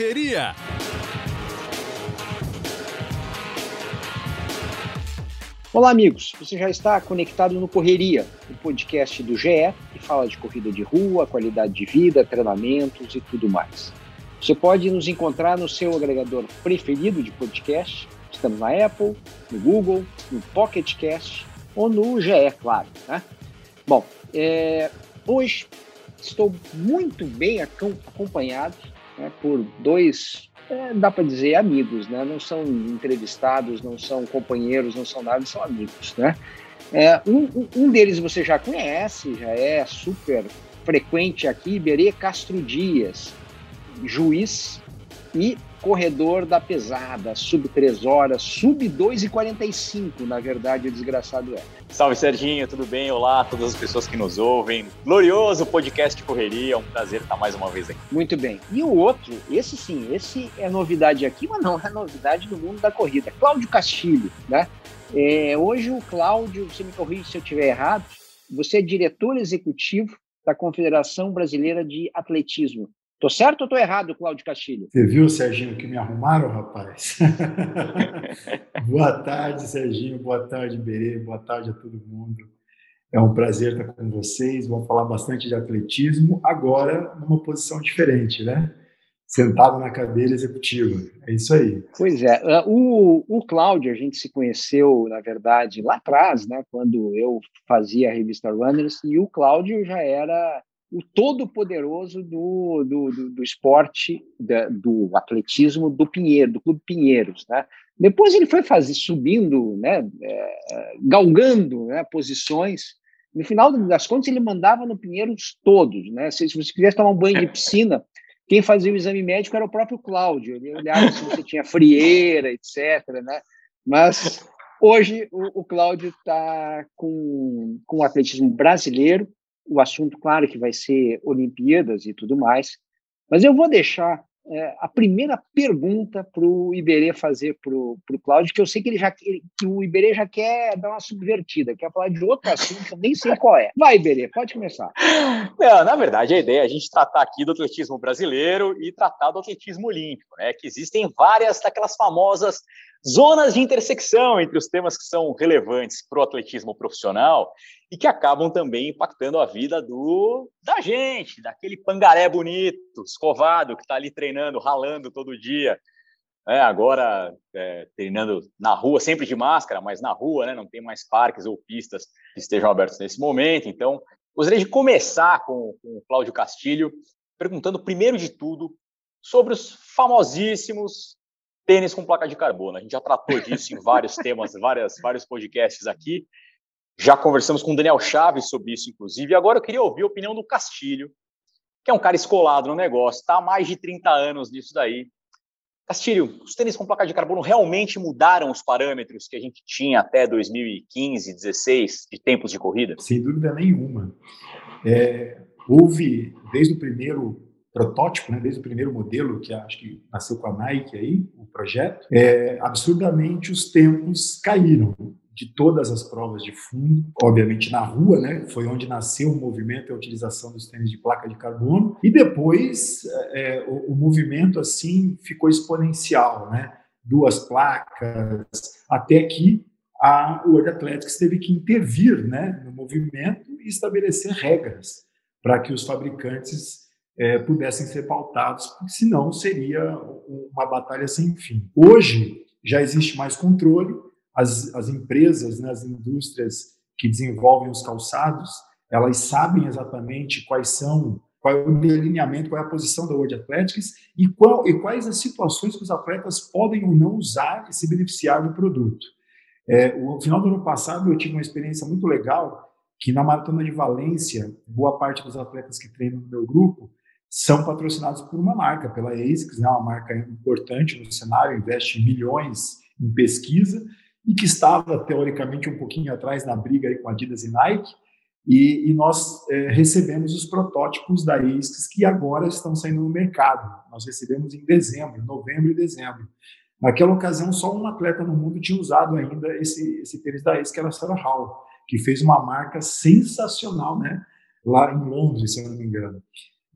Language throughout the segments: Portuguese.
Correria. Olá, amigos. Você já está conectado no Correria, o podcast do GE, que fala de corrida de rua, qualidade de vida, treinamentos e tudo mais. Você pode nos encontrar no seu agregador preferido de podcast. Estamos na Apple, no Google, no Pocket Cast ou no GE, claro. Né? Bom, é, hoje estou muito bem acompanhado né, por dois, é, dá para dizer, amigos, né? Não são entrevistados, não são companheiros, não são nada, são amigos, né? É, um, um, deles você já conhece, já é super frequente aqui, Berê Castro Dias, juiz e corredor da pesada, sub 3 horas, sub 2 e 45, na verdade, o desgraçado é. Salve Serginho, tudo bem? Olá a todas as pessoas que nos ouvem. Glorioso podcast Correria, é um prazer estar mais uma vez aqui. Muito bem. E o outro, esse sim, esse é novidade aqui, mas não é novidade no mundo da corrida. Cláudio Castilho, né? É, hoje o Cláudio, você me corrige se eu estiver errado, você é diretor executivo da Confederação Brasileira de Atletismo. Tô certo ou tô errado, Cláudio Castilho? Você viu, Serginho, que me arrumaram, rapaz? boa tarde, Serginho. Boa tarde, Berê. Boa tarde a todo mundo. É um prazer estar com vocês. Vamos falar bastante de atletismo, agora numa posição diferente, né? Sentado na cadeira executiva. É isso aí. Pois é. Ah, o, o Cláudio, a gente se conheceu, na verdade, lá atrás, né? Quando eu fazia a revista Runners, e o Cláudio já era o todo-poderoso do, do, do, do, esporte, da, do atletismo do Pinheiro, do Clube Pinheiros. Né? Depois ele foi fazer, subindo, né, é, galgando né, posições. No final das contas, ele mandava no Pinheiros todos. Né? Se, se você quisesse tomar um banho de piscina, quem fazia o exame médico era o próprio Cláudio. Ele olhava se você tinha frieira, etc. Né? Mas hoje o, o Cláudio está com, com o atletismo brasileiro, o assunto, claro, que vai ser Olimpíadas e tudo mais, mas eu vou deixar é, a primeira pergunta para o Iberê fazer para o Cláudio, que eu sei que ele já que o Iberê já quer dar uma subvertida, quer falar de outro assunto, que eu nem sei qual é. Vai, Iberê, pode começar. Não, na verdade, a ideia é a gente tratar aqui do atletismo brasileiro e tratar do atletismo olímpico, né? Que existem várias daquelas famosas zonas de intersecção entre os temas que são relevantes para o atletismo profissional e que acabam também impactando a vida do da gente, daquele pangaré bonito, escovado, que está ali treinando, ralando todo dia. É, agora é, treinando na rua, sempre de máscara, mas na rua, né, não tem mais parques ou pistas que estejam abertos nesse momento. Então, gostaria de começar com, com o Cláudio Castilho, perguntando primeiro de tudo sobre os famosíssimos tênis com placa de carbono. A gente já tratou disso em vários temas, várias, vários podcasts aqui. Já conversamos com o Daniel Chaves sobre isso, inclusive. E agora eu queria ouvir a opinião do Castilho, que é um cara escolado no negócio, está há mais de 30 anos nisso daí. Castilho, os tênis com placa de carbono realmente mudaram os parâmetros que a gente tinha até 2015, 16, de tempos de corrida? Sem dúvida nenhuma. É, houve, desde o primeiro protótipo, né, desde o primeiro modelo, que acho que nasceu com a Nike aí, o projeto, é, absurdamente os tempos caíram de todas as provas de fundo, obviamente na rua, né, foi onde nasceu o movimento e a utilização dos tênis de placa de carbono, e depois é, o, o movimento assim ficou exponencial, né, duas placas, até que a World Athletics teve que intervir né, no movimento e estabelecer regras para que os fabricantes é, pudessem ser pautados, porque senão seria uma batalha sem fim. Hoje já existe mais controle, as, as empresas, né, as indústrias que desenvolvem os calçados, elas sabem exatamente quais são, qual é o delineamento, qual é a posição da World Athletics e, qual, e quais as situações que os atletas podem ou não usar e se beneficiar do produto. É, no final do ano passado eu tive uma experiência muito legal que na maratona de Valência, boa parte dos atletas que treinam no meu grupo são patrocinados por uma marca, pela ASICS, né, uma marca importante no cenário, investe milhões em pesquisa e que estava teoricamente um pouquinho atrás na briga aí com Adidas e Nike. E, e nós é, recebemos os protótipos da ASICS que agora estão saindo no mercado. Nós recebemos em dezembro, novembro e dezembro. Naquela ocasião, só um atleta no mundo tinha usado ainda esse, esse tênis da ASICS, que era a Sarah Hall, que fez uma marca sensacional, né? Lá em Londres, se eu não me engano.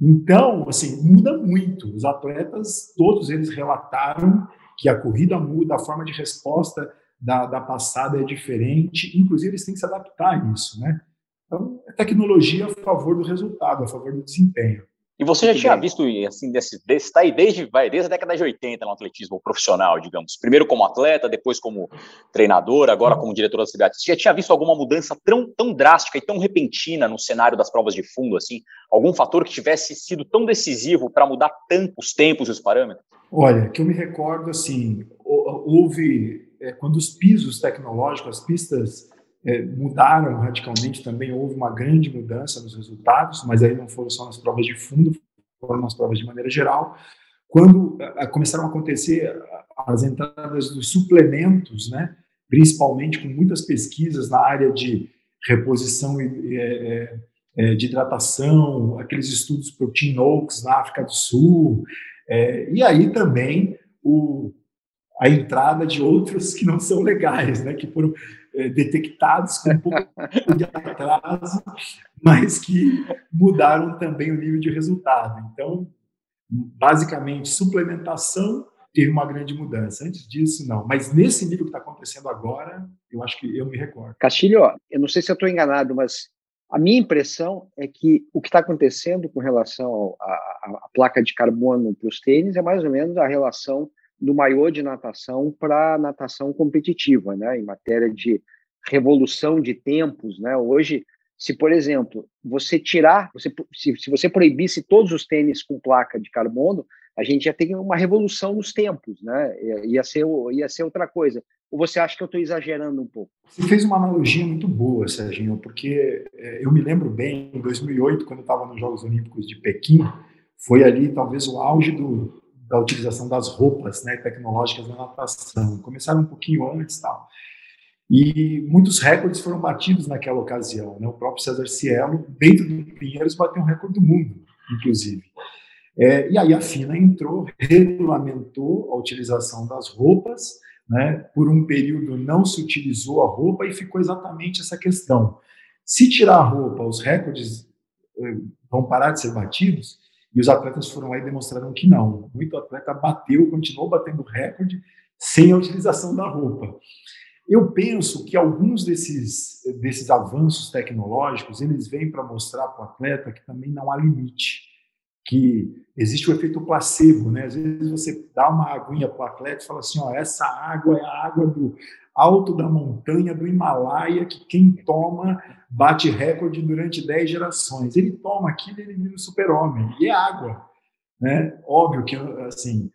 Então, assim, muda muito. Os atletas, todos eles relataram que a corrida muda, a forma de resposta da, da passada é diferente, inclusive eles têm que se adaptar a isso, né? Então, é tecnologia a favor do resultado, a favor do desempenho. E você já tinha visto, assim, desse, desse tá aí desde, vai, desde a década de 80 no atletismo profissional, digamos. Primeiro como atleta, depois como treinador, agora como diretor da CBAT. Você já tinha visto alguma mudança tão, tão drástica e tão repentina no cenário das provas de fundo, assim? Algum fator que tivesse sido tão decisivo para mudar tanto os tempos e os parâmetros? Olha, que eu me recordo, assim, houve, é, quando os pisos tecnológicos, as pistas é, mudaram radicalmente também, houve uma grande mudança nos resultados, mas aí não foram só nas provas de fundo, foram nas provas de maneira geral. Quando a, começaram a acontecer as entradas dos suplementos, né, principalmente com muitas pesquisas na área de reposição e, é, é, de hidratação, aqueles estudos Protein Oaks na África do Sul, é, e aí também o, a entrada de outros que não são legais, né, que foram é, detectados com um pouco de atraso, mas que mudaram também o nível de resultado. Então, basicamente, suplementação teve uma grande mudança. Antes disso, não. Mas nesse nível que está acontecendo agora, eu acho que eu me recordo. Castilho, eu não sei se eu estou enganado, mas a minha impressão é que o que está acontecendo com relação à placa de carbono para os tênis é mais ou menos a relação do maiô de natação para natação competitiva, né? Em matéria de revolução de tempos, né? Hoje, se por exemplo você tirar, você, se, se você proibisse todos os tênis com placa de carbono, a gente já tem uma revolução nos tempos, né? Ia ser, ia ser outra coisa. Ou você acha que eu estou exagerando um pouco? Você fez uma analogia muito boa, Serginho, porque é, eu me lembro bem, em 2008, quando eu estava nos Jogos Olímpicos de Pequim, foi ali talvez o auge do, da utilização das roupas né, tecnológicas na natação. Começaram um pouquinho antes tal. E muitos recordes foram batidos naquela ocasião. Né? O próprio César Cielo, dentro do Pinheiros, bateu um recorde do mundo, inclusive. É, e aí a FINA entrou, regulamentou a utilização das roupas, né? por um período não se utilizou a roupa e ficou exatamente essa questão. Se tirar a roupa, os recordes eh, vão parar de ser batidos? E os atletas foram lá e demonstraram que não. Muito atleta bateu, continuou batendo recorde sem a utilização da roupa. Eu penso que alguns desses, desses avanços tecnológicos, eles vêm para mostrar para o atleta que também não há limite, que existe o efeito placebo, né? Às vezes você dá uma aguinha para o atleta e fala assim, ó, essa água é a água do alto da montanha do Himalaia, que quem toma bate recorde durante 10 gerações. Ele toma aquilo e ele vira um super-homem, e é água, né? Óbvio que, assim,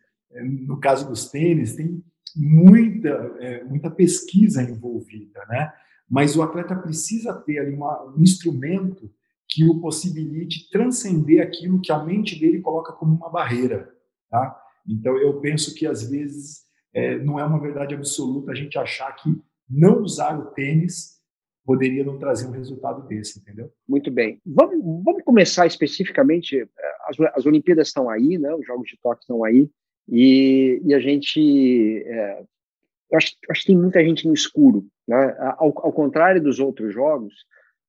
no caso dos tênis, tem muita, é, muita pesquisa envolvida, né? Mas o atleta precisa ter ali uma, um instrumento que o possibilite transcender aquilo que a mente dele coloca como uma barreira, tá? Então eu penso que às vezes é, não é uma verdade absoluta a gente achar que não usar o tênis poderia não trazer um resultado desse, entendeu? Muito bem. Vamos, vamos começar especificamente. É, as, as Olimpíadas estão aí, né? Os Jogos de Tóquio estão aí. E, e a gente, é, eu acho, acho, que tem muita gente no escuro, né? Ao, ao, contrário dos outros jogos,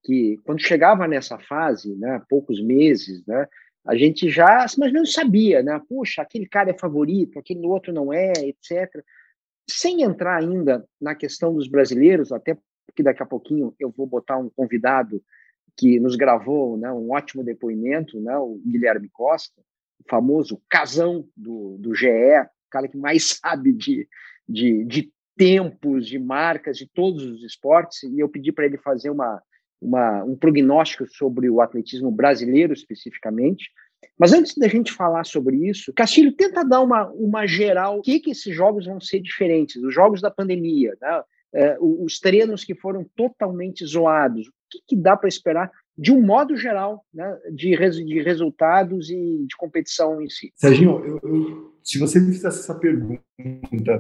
que quando chegava nessa fase, né, poucos meses, né, a gente já, mais ou menos sabia, né? Puxa, aquele cara é favorito, aquele outro não é, etc. Sem entrar ainda na questão dos brasileiros, até porque daqui a pouquinho eu vou botar um convidado que nos gravou né, um ótimo depoimento, né, o Guilherme Costa, famoso casão do, do GE, o cara que mais sabe de, de, de tempos, de marcas, de todos os esportes, e eu pedi para ele fazer uma, uma, um prognóstico sobre o atletismo brasileiro especificamente. Mas antes da gente falar sobre isso, Castilho, tenta dar uma, uma geral, o que, que esses jogos vão ser diferentes, os jogos da pandemia, né? é, os treinos que foram totalmente zoados, o que, que dá para esperar de um modo geral, né, de, res, de resultados e de competição em si. Serginho, eu, eu, se você me fizesse essa pergunta,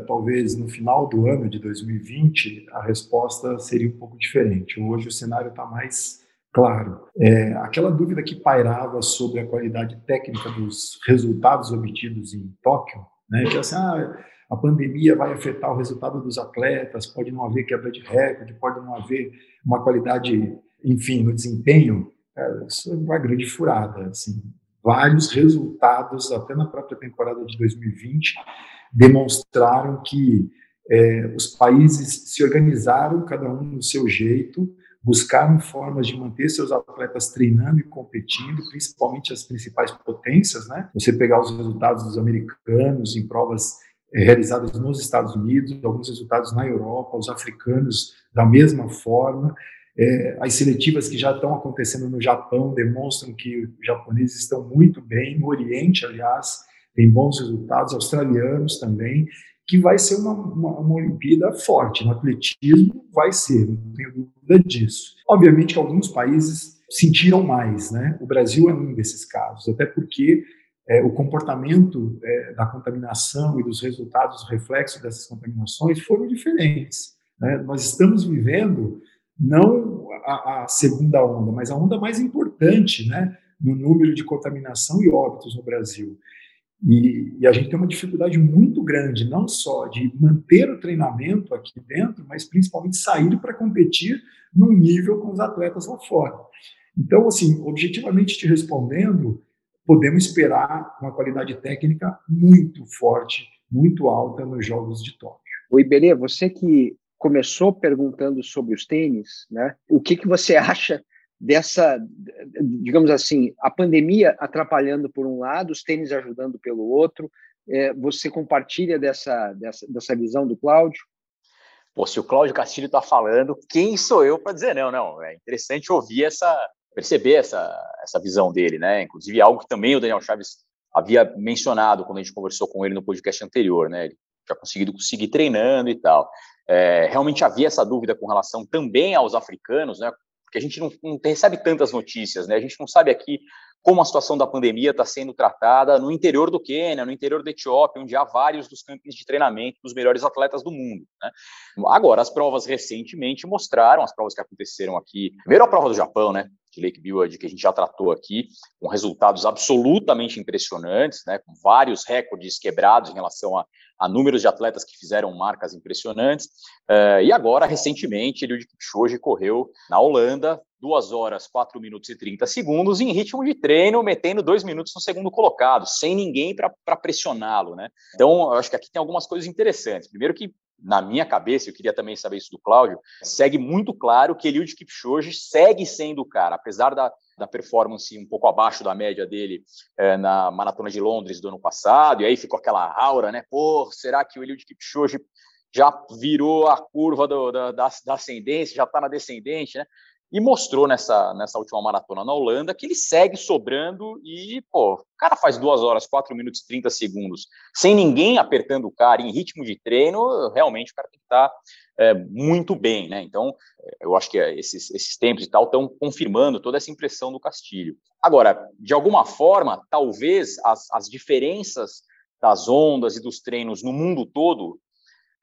talvez no final do ano de 2020, a resposta seria um pouco diferente. Hoje o cenário está mais claro. É, aquela dúvida que pairava sobre a qualidade técnica dos resultados obtidos em Tóquio, né, que assim, ah, a pandemia vai afetar o resultado dos atletas, pode não haver quebra de recorde, pode não haver uma qualidade enfim, no desempenho, isso é uma grande furada. Assim. Vários resultados, até na própria temporada de 2020, demonstraram que é, os países se organizaram, cada um no seu jeito, buscaram formas de manter seus atletas treinando e competindo, principalmente as principais potências, né? Você pegar os resultados dos americanos em provas é, realizadas nos Estados Unidos, alguns resultados na Europa, os africanos da mesma forma. É, as seletivas que já estão acontecendo no Japão demonstram que os japoneses estão muito bem, no Oriente, aliás, tem bons resultados, australianos também, que vai ser uma, uma, uma Olimpíada forte. No atletismo, vai ser, não tenho dúvida disso. Obviamente que alguns países sentiram mais, né? O Brasil é um desses casos, até porque é, o comportamento é, da contaminação e dos resultados, reflexos dessas contaminações foram diferentes. Né? Nós estamos vivendo não a, a, segunda onda, mas a onda mais importante, né, no número de contaminação e óbitos no Brasil. E, e, a gente tem uma dificuldade muito grande, não só de manter o treinamento aqui dentro, mas principalmente sair para competir num nível com os atletas lá fora. Então, assim, objetivamente te respondendo, podemos esperar uma qualidade técnica muito forte, muito alta nos Jogos de Tóquio. O Iberê, você que começou perguntando sobre os tênis, né? O que, que você acha dessa, digamos assim, a pandemia atrapalhando por um lado, os tênis ajudando pelo outro? É, você compartilha dessa, dessa, dessa visão do Cláudio? Pô, se o Cláudio Castilho está falando, quem sou eu para dizer não? Não, é interessante ouvir essa, perceber essa, essa visão dele, né? Inclusive algo que também o Daniel Chaves havia mencionado quando a gente conversou com ele no podcast anterior, né? Ele já conseguido seguir treinando e tal. É, realmente havia essa dúvida com relação também aos africanos, né? Porque a gente não, não recebe tantas notícias, né? A gente não sabe aqui como a situação da pandemia está sendo tratada no interior do Quênia, no interior da Etiópia, onde há vários dos campos de treinamento dos melhores atletas do mundo. Né? Agora, as provas recentemente mostraram, as provas que aconteceram aqui, primeiro a prova do Japão, né? de Lake Build, que a gente já tratou aqui, com resultados absolutamente impressionantes, né, com vários recordes quebrados em relação a, a números de atletas que fizeram marcas impressionantes. Uh, e agora, recentemente, Eliud Kipchoge correu na Holanda, 2 horas, 4 minutos e 30 segundos, em ritmo de treino, metendo 2 minutos no segundo colocado, sem ninguém para pressioná-lo. Né? Então, eu acho que aqui tem algumas coisas interessantes. Primeiro que na minha cabeça, eu queria também saber isso do Cláudio, segue muito claro que Eliud Kipchoge segue sendo o cara, apesar da, da performance um pouco abaixo da média dele é, na Maratona de Londres do ano passado, e aí ficou aquela aura, né? Pô, será que o Eliud Kipchoge já virou a curva do, da, da, da ascendência, já está na descendente, né? E mostrou nessa, nessa última maratona na Holanda que ele segue sobrando e, pô, o cara faz 2 horas, 4 minutos e 30 segundos, sem ninguém apertando o cara, em ritmo de treino, realmente o cara tem que estar tá, é, muito bem, né? Então, é, eu acho que esses, esses tempos e tal estão confirmando toda essa impressão do Castilho. Agora, de alguma forma, talvez as, as diferenças das ondas e dos treinos no mundo todo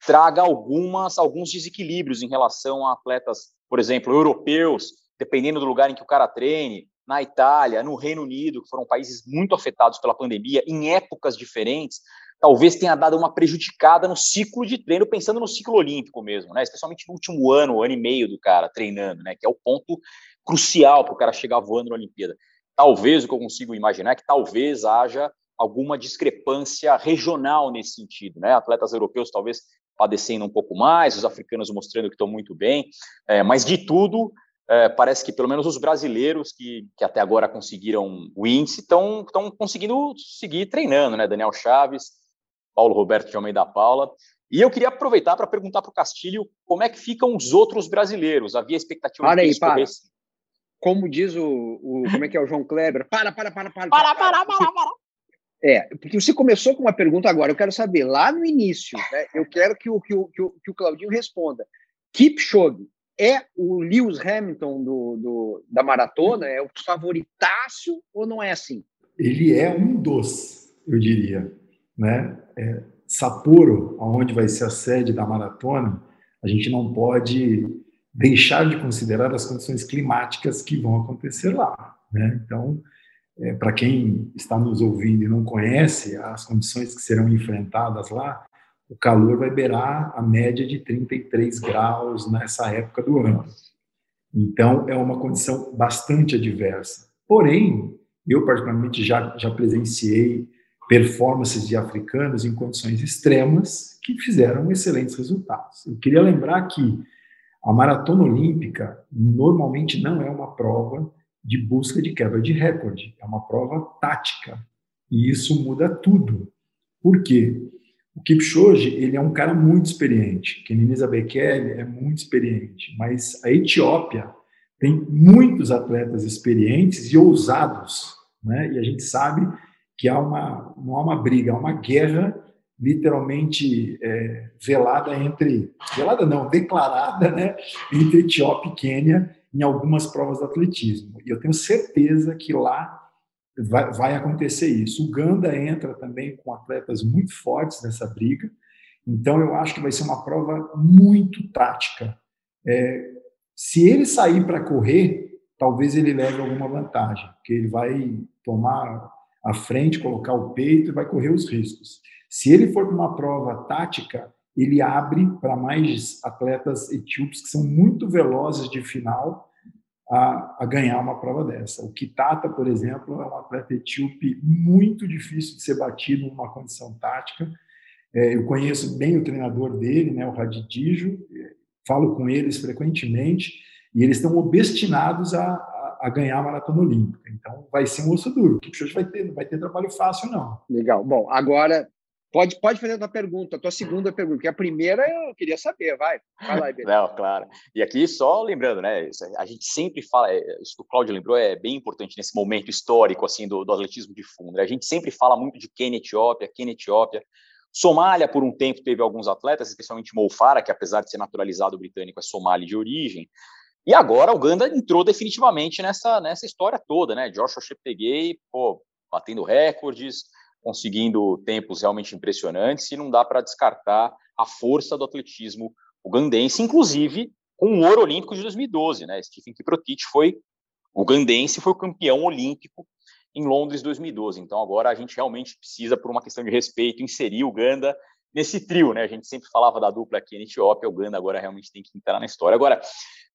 traga algumas alguns desequilíbrios em relação a atletas por exemplo, europeus, dependendo do lugar em que o cara treine, na Itália, no Reino Unido, que foram países muito afetados pela pandemia, em épocas diferentes, talvez tenha dado uma prejudicada no ciclo de treino, pensando no ciclo olímpico mesmo, né? Especialmente no último ano, ano e meio do cara treinando, né? Que é o ponto crucial para o cara chegar voando na Olimpíada. Talvez o que eu consigo imaginar é que talvez haja alguma discrepância regional nesse sentido, né? Atletas europeus talvez padecendo um pouco mais, os africanos mostrando que estão muito bem, é, mas de tudo, é, parece que pelo menos os brasileiros que, que até agora conseguiram o índice estão conseguindo seguir treinando, né? Daniel Chaves, Paulo Roberto de Almeida Paula. E eu queria aproveitar para perguntar para o Castilho como é que ficam os outros brasileiros. Havia expectativa para de que aí, para. Como diz o, o, Como é que é o João Kleber? Para, para, para, para. Para, para, para, para. para. É, porque você começou com uma pergunta agora, eu quero saber, lá no início, né, eu quero que o, que, o, que, o, que o Claudinho responda. Kipchoge é o Lewis Hamilton do, do, da maratona? É o favoritaço ou não é assim? Ele é um dos, eu diria. Né? É, Sapporo, onde vai ser a sede da maratona, a gente não pode deixar de considerar as condições climáticas que vão acontecer lá. Né? Então, é, para quem está nos ouvindo e não conhece as condições que serão enfrentadas lá, o calor vai beirar a média de 33 graus nessa época do ano. Então, é uma condição bastante adversa. Porém, Eu, particularmente, já, já presenciei performances de africanos em condições extremas que fizeram excelentes resultados. Eu queria lembrar que a maratona olímpica normalmente não é uma prova de busca de quebra de recorde, é uma prova tática. E isso muda tudo. Por quê? O Kipchoge, ele é um cara muito experiente. Kenenisa Bekele é muito experiente, mas a Etiópia tem muitos atletas experientes e ousados, né? E a gente sabe que há uma não há uma briga, há uma guerra literalmente é, velada entre velada não declarada, né? Entre Etiópia e Quênia em algumas provas de atletismo. E eu tenho certeza que lá vai, vai acontecer isso. Uganda entra também com atletas muito fortes nessa briga. Então eu acho que vai ser uma prova muito tática. É, se ele sair para correr, talvez ele leve alguma vantagem, porque ele vai tomar a frente, colocar o peito e vai correr os riscos. Se ele for para uma prova tática, ele abre para mais atletas etíopes que são muito velozes de final a, a, ganhar uma prova dessa. O Kitata, por exemplo, é um atleta etíope muito difícil de ser batido numa condição tática. É, eu conheço bem o treinador dele, né, o Radidijo, falo com eles frequentemente, e eles estão obstinados a, a, a, ganhar a maratona olímpica. Então, vai ser um osso duro. O Kipchoge vai ter, não vai ter trabalho fácil, não. Legal. Bom, agora, pode, pode fazer a tua pergunta, a tua segunda pergunta, porque a primeira eu queria saber, vai. Lá. Não, claro. E aqui, só lembrando, né, a gente sempre fala, é, isso que o Cláudio lembrou é bem importante nesse momento histórico, assim, do, do atletismo de fundo. Né? A gente sempre fala muito de Quênia, Etiópia, Quênia, Etiópia, Somália, por um tempo, teve alguns atletas, especialmente Mo Farah, que apesar de ser naturalizado britânico, é somali de origem. E agora Uganda entrou definitivamente nessa, nessa história toda, né? Joshua Cheptegei, pô, batendo recordes, conseguindo tempos realmente impressionantes, e não dá para descartar a força do atletismo ugandense, inclusive com o ouro olímpico de 2012, né? Stephen Kiprotich foi ugandense, foi o campeão olímpico em Londres 2012. Então agora a gente realmente precisa, por uma questão de respeito, inserir Uganda nesse trio, né? A gente sempre falava da dupla aqui em Etiópia, Uganda agora realmente tem que entrar na história. Agora,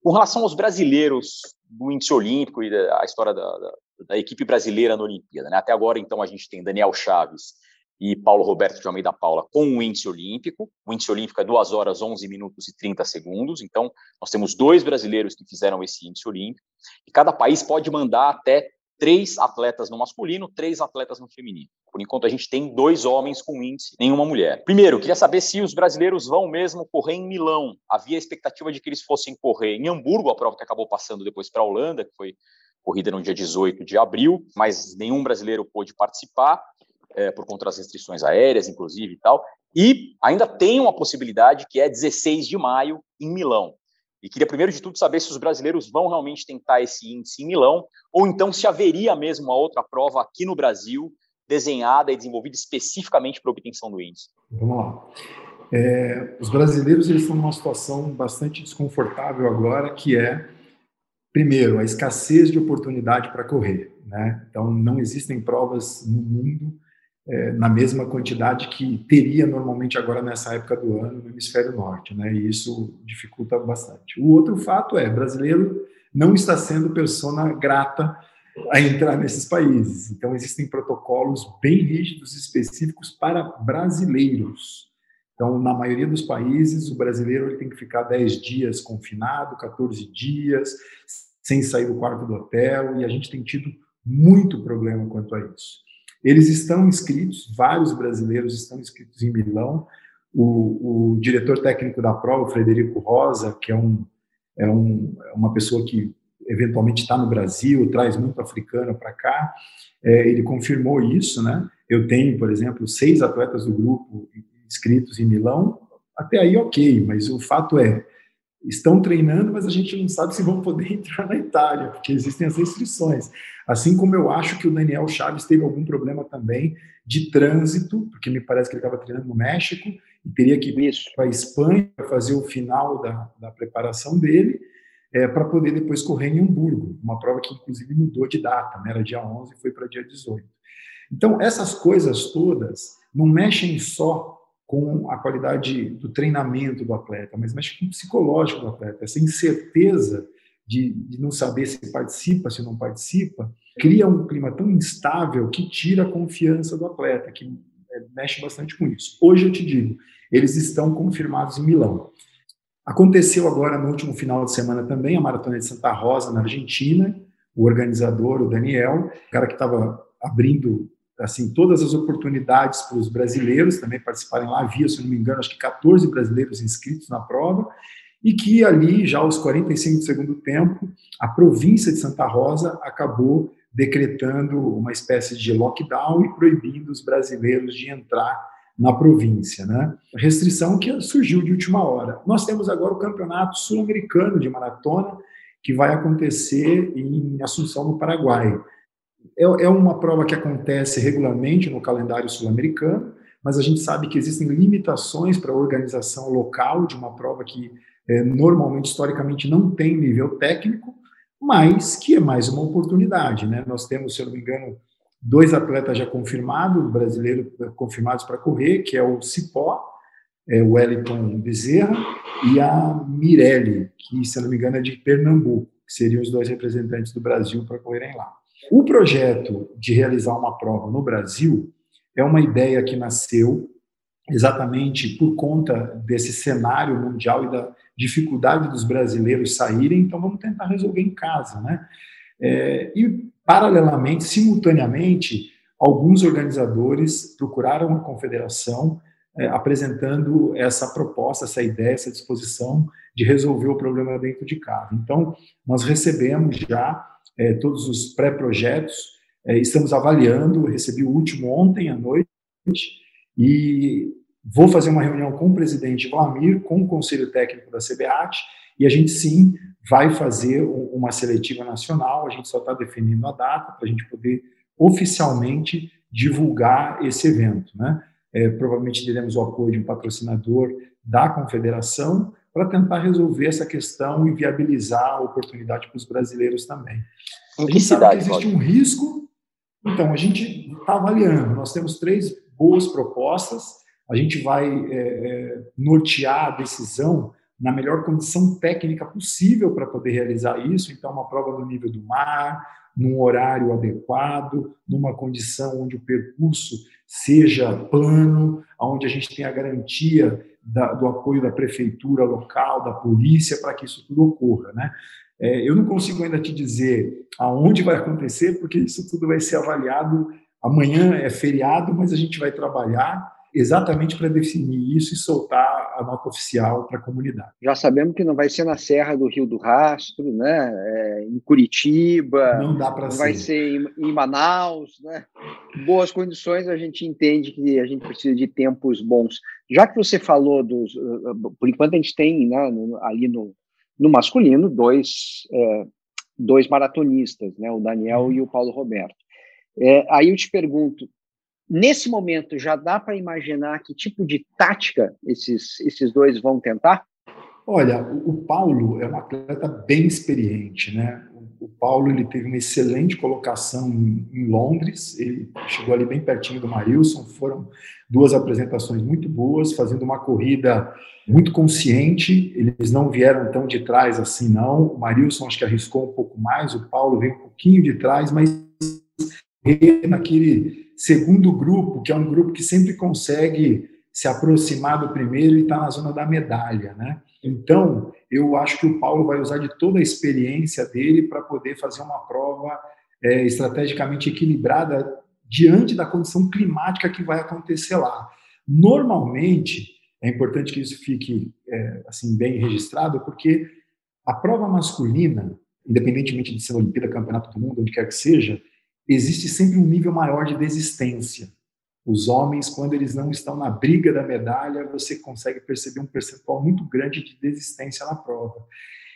com relação aos brasileiros do índice olímpico e da, a história da, da, da, equipe brasileira na Olimpíada, né? Até agora, então, a gente tem Daniel Chaves e Paulo Roberto de Almeida Paula com o índice olímpico. O índice olímpico é 2 horas 11 minutos e 30 segundos. Então, nós temos dois brasileiros que fizeram esse índice olímpico. E cada país pode mandar até três atletas no masculino, três atletas no feminino. Por enquanto, a gente tem dois homens com índice, nenhuma mulher. Primeiro, queria saber se os brasileiros vão mesmo correr em Milão. Havia a expectativa de que eles fossem correr em Hamburgo, a prova que acabou passando depois para a Holanda, que foi corrida no dia 18 de abril, mas nenhum brasileiro pôde participar. É, por conta das restrições aéreas, inclusive e tal. E ainda tem uma possibilidade que é 16 de maio em Milão. E queria, primeiro de tudo, saber se os brasileiros vão realmente tentar esse índice em Milão, ou então se haveria mesmo uma outra prova aqui no Brasil, desenhada e desenvolvida especificamente para a obtenção do índice. Vamos lá. É, os brasileiros eles estão numa situação bastante desconfortável agora, que é, primeiro, a escassez de oportunidade para correr. Né? Então, não existem provas no mundo é, na mesma quantidade que teria normalmente agora nessa época do ano no hemisfério norte, né? E isso dificulta bastante. O outro fato é, brasileiro não está sendo persona grata a entrar nesses países. Então existem protocolos bem rígidos específicos para brasileiros. Então, na maioria dos países, o brasileiro ele tem que ficar 10 dias confinado, 14 dias, sem sair do quarto do hotel, e a gente tem tido muito problema quanto a isso. Eles estão inscritos, vários brasileiros estão inscritos em Milão. O, o diretor técnico da prova, Frederico Rosa, que é, um, é, um, é uma pessoa que eventualmente está no Brasil, traz muito africano para cá, é, ele confirmou isso, né? Eu tenho, por exemplo, seis atletas do grupo inscritos em Milão, até aí ok, mas o fato é, estão treinando, mas a gente não sabe se vão poder entrar na Itália, porque existem as restrições. Assim como eu acho que o Daniel Chaves teve algum problema também de trânsito, porque me parece que ele estava treinando no México e teria que ir para a Espanha para fazer o final da, da preparação dele, é, para poder depois correr em Hamburgo, uma prova que inclusive mudou de data, né? era dia 11 e foi para dia 18. Então, essas coisas todas não mexem só com a qualidade do treinamento do atleta, mas mexe com o psicológico do atleta, essa incerteza de, de não saber se participa, se não participa, cria um clima tão instável que tira a confiança do atleta, que é, mexe bastante com isso. Hoje eu te digo, eles estão confirmados em Milão. Aconteceu agora no último final de semana também a Maratona de Santa Rosa, na Argentina. O organizador, o Daniel, o cara que estava abrindo assim todas as oportunidades para os brasileiros também participarem lá. Havia, se não me engano, acho que 14 brasileiros inscritos na prova. E que ali, já aos 45 do segundo tempo, a província de Santa Rosa acabou decretando uma espécie de lockdown e proibindo os brasileiros de entrar na província, né? Restrição que surgiu de última hora. Nós temos agora o Campeonato Sul-Americano de Maratona, que vai acontecer em Assunção, no Paraguai. É, é uma prova que acontece regularmente no calendário sul-americano, mas a gente sabe que existem limitações para a organização local de uma prova que é, normalmente, historicamente, não tem nível técnico, mas que é mais uma oportunidade. Né? Nós temos, se eu não me engano, dois atletas já confirmados, brasileiros confirmados para correr, que é o Cipó, é, o Wellington Bezerra, e a Mirelle, que, se não me engano, é de Pernambuco, que seriam os dois representantes do Brasil para correrem lá. O projeto de realizar uma prova no Brasil é uma ideia que nasceu exatamente por conta desse cenário mundial e da dificuldade dos brasileiros saírem, então vamos tentar resolver em casa, né? É, e Paralelamente, simultaneamente, alguns organizadores procuraram a confederação é, apresentando essa proposta, essa ideia, essa disposição de resolver o problema dentro de casa. Então, nós recebemos já é, todos os pré-projetos, é, estamos avaliando, recebi o último ontem à noite, e vou fazer uma reunião com o presidente Vlamir, com o conselho técnico da CBAT, e a gente sim vai fazer uma seletiva nacional, a gente só está definindo a data para a gente poder oficialmente divulgar esse evento. Né? É, provavelmente teremos o apoio de um patrocinador da confederação para tentar resolver essa questão e viabilizar a oportunidade para os brasileiros também. Em que cidade? Que existe um risco, então a gente está avaliando. Nós temos três boas propostas, a gente vai é, é, nortear a decisão na melhor condição técnica possível para poder realizar isso. Então, uma prova no nível do mar, num horário adequado, numa condição onde o percurso seja plano, onde a gente tenha a garantia da, do apoio da prefeitura local, da polícia, para que isso tudo ocorra. Né? É, eu não consigo ainda te dizer aonde vai acontecer, porque isso tudo vai ser avaliado. Amanhã é feriado, mas a gente vai trabalhar exatamente para definir isso e soltar a nota oficial para a comunidade. Já sabemos que não vai ser na Serra do Rio do Rastro, né? É, em Curitiba, não dá para ser. vai ser em, em, Manaus, né? Boas condições, a gente entende que a gente precisa de tempos bons. Já que você falou dos, por enquanto a gente tem, né, ali no, no masculino dois é, dois maratonistas, né? O Daniel e o Paulo Roberto. É, aí eu te pergunto, Nesse momento, já dá para imaginar que tipo de tática esses, esses dois vão tentar? Olha, o Paulo é um atleta bem experiente, né? O Paulo ele teve uma excelente colocação em Londres, ele chegou ali bem pertinho do Marilson, foram duas apresentações muito boas, fazendo uma corrida muito consciente, eles não vieram tão de trás assim não, o Marilson acho que arriscou um pouco mais, o Paulo veio um pouquinho de trás, mas naquele segundo grupo, que é um grupo que sempre consegue se aproximar do primeiro e está na zona da medalha, né? Então, eu acho que o Paulo vai usar de toda a experiência dele para poder fazer uma prova é, estrategicamente equilibrada diante da condição climática que vai acontecer lá. Normalmente, é importante que isso fique é, assim bem registrado, porque a prova masculina, independentemente de ser Olimpíada, Campeonato do Mundo, onde quer que seja, existe sempre um nível maior de desistência. Os homens, quando eles não estão na briga da medalha, você consegue perceber um percentual muito grande de desistência na prova.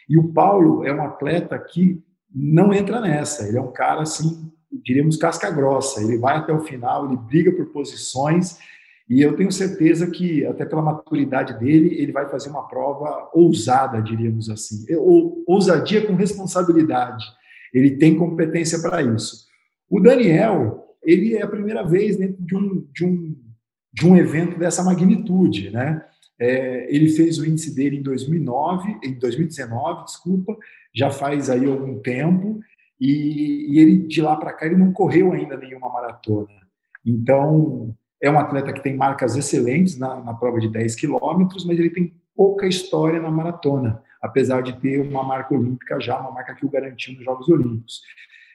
E o Paulo é um atleta que não entra nessa. Ele é um cara assim, diríamos casca grossa. Ele vai até o final, ele briga por posições. E eu tenho certeza que, até pela maturidade dele, ele vai fazer uma prova ousada, diríamos assim. Ou, ousadia com responsabilidade. Ele tem competência para isso. O Daniel, ele é a primeira vez dentro de um, de um, de um evento dessa magnitude, né? É, ele fez o índice dele em 2009, em 2019, desculpa, já faz aí algum tempo, e, e ele de lá para cá ele não correu ainda nenhuma maratona. Então, é um atleta que tem marcas excelentes na, na prova de 10 quilômetros, mas ele tem pouca história na maratona, apesar de ter uma marca olímpica já, uma marca que o garantiu nos Jogos Olímpicos.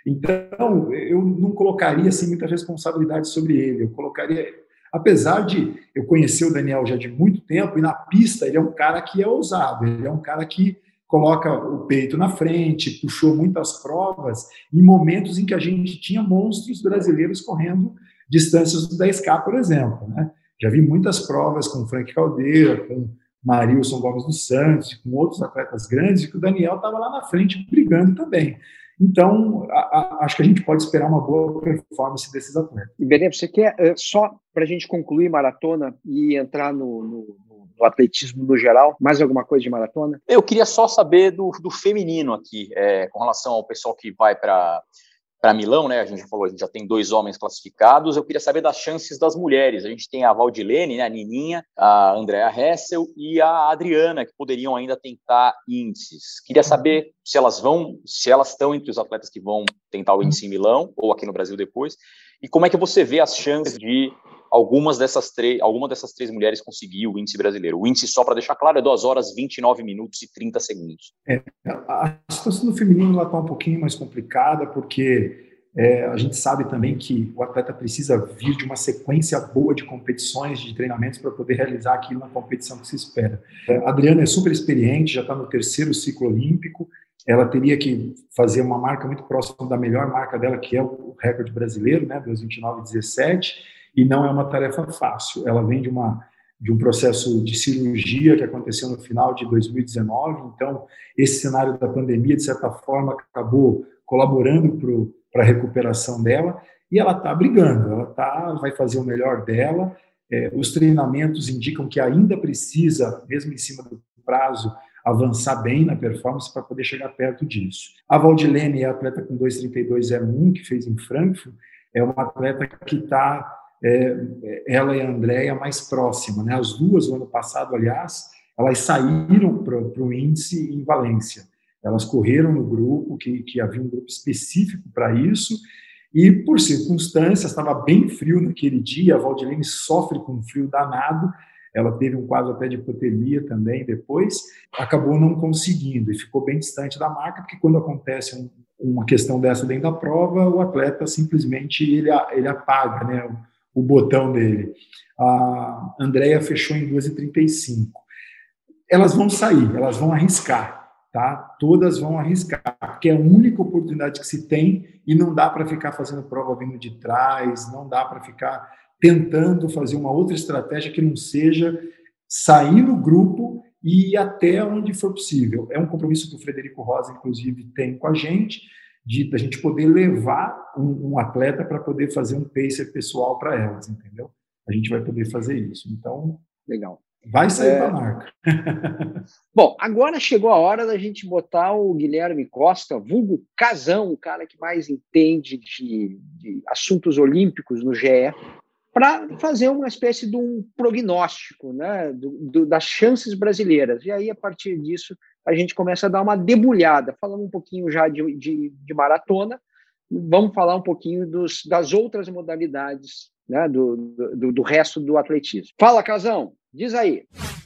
Então, eu não colocaria assim muita responsabilidade sobre ele. Eu colocaria, apesar de eu conhecer o Daniel já de muito tempo e na pista ele é um cara que é ousado, ele é um cara que coloca o peito na frente, puxou muitas provas em momentos em que a gente tinha monstros brasileiros correndo distâncias do 10K, por exemplo. Né? Já vi muitas provas com Frank Caldeira, com Marilson Gomes dos Santos, com outros atletas grandes, que o Daniel estava lá na frente brigando também. Então, a, a, acho que a gente pode esperar uma boa performance desses atletas. E, Benê, você quer, é, só para a gente concluir maratona e entrar no, no, no, atletismo no geral, mais alguma coisa de maratona? Eu queria só saber do, do feminino aqui, é, com relação ao pessoal que vai para para Milão, né? A gente já falou, a gente já tem dois homens classificados. Eu queria saber das chances das mulheres. A gente tem a Valdilene, né, a Nininha, a Andrea Hessel e a Adriana, que poderiam ainda tentar índices. Queria saber se elas vão, se elas estão entre os atletas que vão tentar o índice em Milão ou aqui no Brasil depois. E como é que você vê as chances de algumas dessas três, alguma dessas três mulheres conseguir o índice brasileiro. O índice, só para deixar claro, é 2 horas 29 minutos e 30 segundos. É, a situação do feminino está um pouquinho mais complicada, porque é, a gente sabe também que o atleta precisa vir de uma sequência boa de competições, de treinamentos, para poder realizar aquilo na competição que se espera. É, a Adriana é super experiente, já está no terceiro ciclo olímpico, ela teria que fazer uma marca muito próxima da melhor marca dela, que é o recorde brasileiro, né, 2,29,17, e não é uma tarefa fácil. Ela vem de uma de um processo de cirurgia que aconteceu no final de 2019, então esse cenário da pandemia de certa forma acabou colaborando para a recuperação dela e ela está brigando, ela tá, vai fazer o melhor dela. É, os treinamentos indicam que ainda precisa, mesmo em cima do prazo, avançar bem na performance para poder chegar perto disso. A Valdilene é atleta com 2,32,01 que fez em Frankfurt, é uma atleta que está é, ela e a Andréia mais próxima. Né? As duas, no ano passado, aliás, elas saíram para o índice em Valência. Elas correram no grupo, que, que havia um grupo específico para isso, e por circunstâncias, estava bem frio naquele dia, a Valdilene sofre com um frio danado, ela teve um quadro até de hipotermia também depois, acabou não conseguindo e ficou bem distante da marca, porque quando acontece um, uma questão dessa dentro da prova, o atleta simplesmente ele, ele apaga, né? O botão dele. A Andrea fechou em 2,35. Elas vão sair, elas vão arriscar, tá? Todas vão arriscar, porque é a única oportunidade que se tem e não dá para ficar fazendo prova vindo de trás, não dá para ficar tentando fazer uma outra estratégia que não seja sair no grupo e ir até onde for possível. É um compromisso que o Frederico Rosa, inclusive, tem com a gente de a gente poder levar um, um atleta para poder fazer um pacer pessoal para elas, entendeu? A gente vai poder fazer isso. Então, legal. Vai sair é... para a marca. Bom, agora chegou a hora da gente botar o Guilherme Costa, vulgo Casão, o cara que mais entende de, de assuntos olímpicos no GE, para fazer uma espécie de um prognóstico né, do, do, das chances brasileiras. E aí, a partir disso, a gente começa a dar uma debulhada, falando um pouquinho já de, de, de maratona, vamos falar um pouquinho dos, das outras modalidades né, do, do, do resto do atletismo. Fala, Casão, diz aí.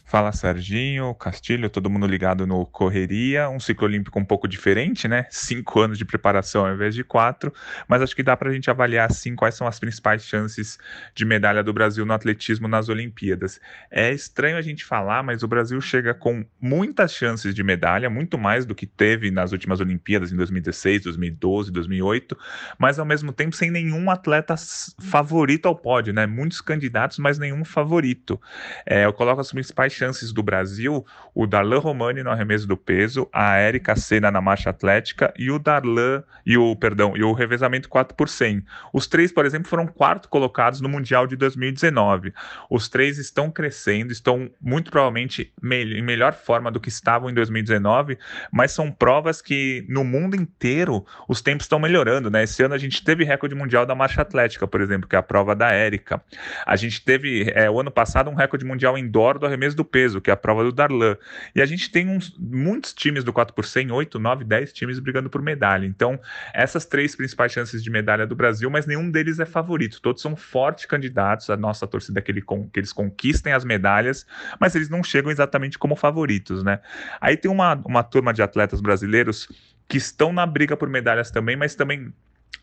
Fala Serginho, Castilho, todo mundo ligado no Correria, um ciclo olímpico um pouco diferente, né? Cinco anos de preparação ao invés de quatro, mas acho que dá para a gente avaliar assim quais são as principais chances de medalha do Brasil no atletismo nas Olimpíadas. É estranho a gente falar, mas o Brasil chega com muitas chances de medalha, muito mais do que teve nas últimas Olimpíadas em 2016, 2012, 2008, mas ao mesmo tempo sem nenhum atleta favorito ao pódio, né? Muitos candidatos, mas nenhum favorito. É, eu coloco as principais chances do Brasil, o Darlan Romani no arremesso do peso, a Érica Senna na marcha atlética e o Darlan e o perdão, e o revezamento 4 por 100. Os três, por exemplo, foram quarto colocados no Mundial de 2019. Os três estão crescendo, estão muito provavelmente me em melhor forma do que estavam em 2019, mas são provas que no mundo inteiro os tempos estão melhorando, né? Esse ano a gente teve recorde mundial da marcha atlética, por exemplo, que é a prova da Érica. A gente teve é, o ano passado um recorde mundial indoor do arremesso do peso, que é a prova do Darlan. E a gente tem uns, muitos times do 4 por 100, 8, 9, 10 times brigando por medalha. Então, essas três principais chances de medalha do Brasil, mas nenhum deles é favorito. Todos são fortes candidatos. A nossa torcida que, ele, que eles conquistem as medalhas, mas eles não chegam exatamente como favoritos, né? Aí tem uma, uma turma de atletas brasileiros que estão na briga por medalhas também, mas também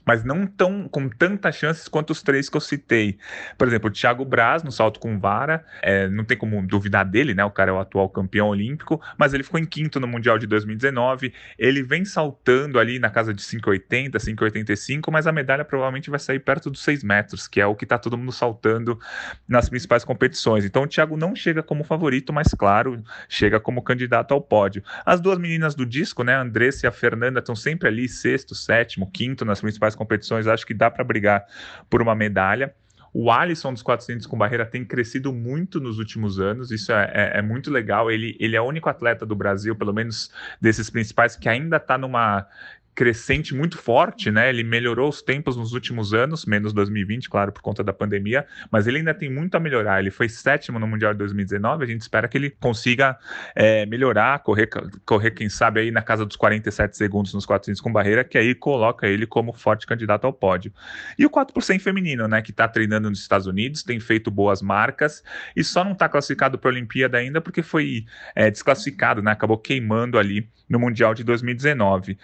mas não tão com tantas chances quanto os três que eu citei. Por exemplo, o Thiago Braz no salto com vara, é, não tem como duvidar dele, né? O cara é o atual campeão olímpico, mas ele ficou em quinto no Mundial de 2019. Ele vem saltando ali na casa de 5,80, 5,85, mas a medalha provavelmente vai sair perto dos 6 metros, que é o que está todo mundo saltando nas principais competições. Então o Thiago não chega como favorito, mas claro, chega como candidato ao pódio. As duas meninas do disco, né? A Andressa e a Fernanda estão sempre ali, sexto, sétimo, quinto nas principais principais competições, acho que dá para brigar por uma medalha. O Alisson dos 400 com barreira tem crescido muito nos últimos anos, isso é, é, é, muito legal. Ele, ele é o único atleta do Brasil, pelo menos desses principais, que ainda está numa crescente muito forte, né? Ele melhorou os tempos nos últimos anos, menos 2020, claro, por conta da pandemia, mas ele ainda tem muito a melhorar. Ele foi sétimo no Mundial de 2019, a gente espera que ele consiga é, melhorar, correr, correr, quem sabe, aí na casa dos 47 segundos nos 400 com barreira, que aí coloca ele como forte candidato ao pódio. E o 4 feminino, né, que está treinando nos Estados Unidos, tem feito boas marcas e só não está classificado para a Olimpíada ainda porque foi é, desclassificado, né? Acabou queimando ali no Mundial de 2019.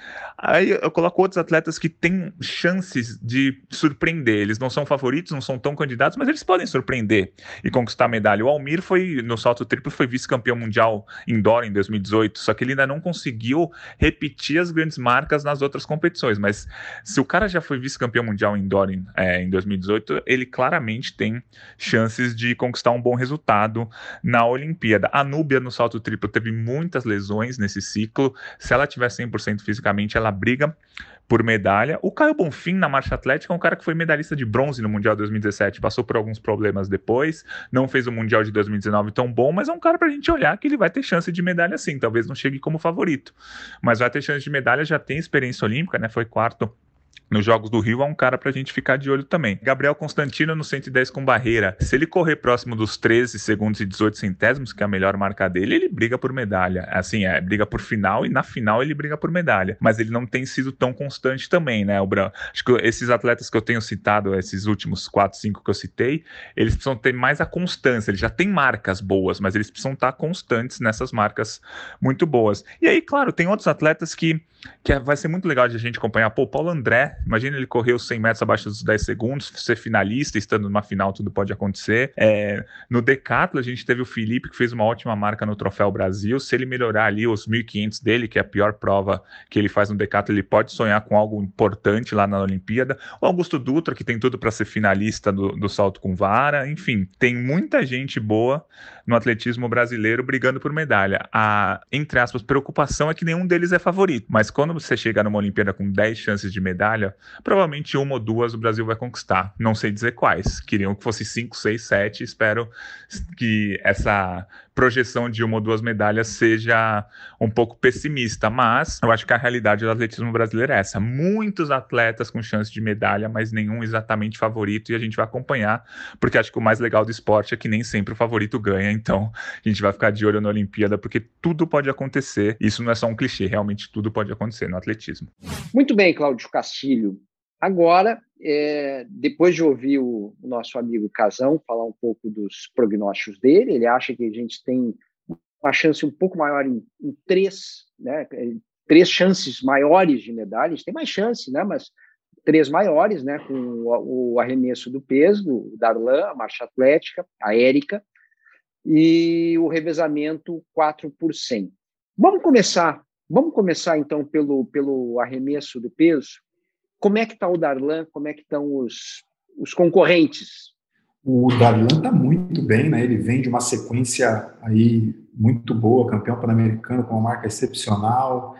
Aí eu coloco outros atletas que têm chances de surpreender. Eles não são favoritos, não são tão candidatos, mas eles podem surpreender e conquistar medalha. O Almir foi, no salto triplo, foi vice-campeão mundial indoor em 2018, só que ele ainda não conseguiu repetir as grandes marcas nas outras competições. Mas se o cara já foi vice-campeão mundial indoor em, é, em 2018, ele claramente tem chances de conquistar um bom resultado na Olimpíada. A Núbia, no salto triplo, teve muitas lesões nesse ciclo se ela tiver 100% fisicamente, ela briga por medalha. O Caio Bonfim na marcha atlética é um cara que foi medalhista de bronze no Mundial 2017, passou por alguns problemas depois, não fez o Mundial de 2019 tão bom, mas é um cara pra gente olhar que ele vai ter chance de medalha sim, talvez não chegue como favorito, mas vai ter chance de medalha, já tem experiência olímpica, né? Foi quarto nos Jogos do Rio é um cara para a gente ficar de olho também. Gabriel Constantino no 110 com barreira. Se ele correr próximo dos 13 segundos e 18 centésimos, que é a melhor marca dele, ele briga por medalha. Assim, é, briga por final e na final ele briga por medalha. Mas ele não tem sido tão constante também, né, o Bran? Acho que esses atletas que eu tenho citado, esses últimos 4, 5 que eu citei, eles precisam ter mais a constância. Eles já têm marcas boas, mas eles precisam estar constantes nessas marcas muito boas. E aí, claro, tem outros atletas que que é, vai ser muito legal de a gente acompanhar. Pô, Paulo André, imagina ele correr os 100 metros abaixo dos 10 segundos, ser finalista, estando numa final, tudo pode acontecer. É, no Decathlon, a gente teve o Felipe, que fez uma ótima marca no Troféu Brasil. Se ele melhorar ali os 1.500 dele, que é a pior prova que ele faz no Decathlon, ele pode sonhar com algo importante lá na Olimpíada. O Augusto Dutra, que tem tudo para ser finalista do, do salto com vara. Enfim, tem muita gente boa no atletismo brasileiro brigando por medalha. A, entre aspas, preocupação é que nenhum deles é favorito, mas quando você chegar numa Olimpíada com 10 chances de medalha, provavelmente uma ou duas o Brasil vai conquistar. Não sei dizer quais. Queriam que fosse 5, 6, 7. Espero que essa projeção de uma ou duas medalhas seja um pouco pessimista, mas eu acho que a realidade do atletismo brasileiro é essa. Muitos atletas com chance de medalha, mas nenhum exatamente favorito, e a gente vai acompanhar, porque acho que o mais legal do esporte é que nem sempre o favorito ganha, então a gente vai ficar de olho na Olimpíada, porque tudo pode acontecer. Isso não é só um clichê, realmente tudo pode acontecer no atletismo. Muito bem, Cláudio Castilho. Agora, é, depois de ouvir o, o, nosso amigo Casão falar um pouco dos prognósticos dele, ele acha que a gente tem uma chance um pouco maior em, em três, né, três chances maiores de medalhas, tem mais chance, né, mas três maiores, né, com o, o arremesso do peso, do Darlan, a marcha atlética, a Érica, e o revezamento 4 por 100. Vamos começar, vamos começar então pelo, pelo arremesso do peso, como é que está o Darlan? Como é que estão os, os concorrentes? O Darlan está muito bem, né? Ele vem de uma sequência aí muito boa, campeão pan-americano com uma marca excepcional,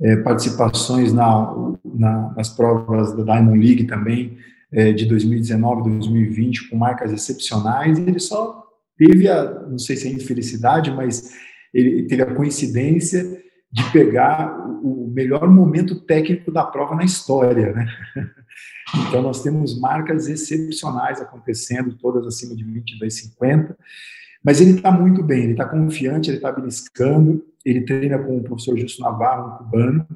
é, participações na, na, nas provas da Diamond League também é, de 2019, 2020 com marcas excepcionais. Ele só teve a, não sei se é infelicidade, mas ele teve a coincidência de pegar o melhor momento técnico da prova na história, né? Então nós temos marcas excepcionais acontecendo, todas acima de 22,50. Mas ele está muito bem, ele está confiante, ele está beliscando, ele treina com o professor Justo Navarro, um cubano,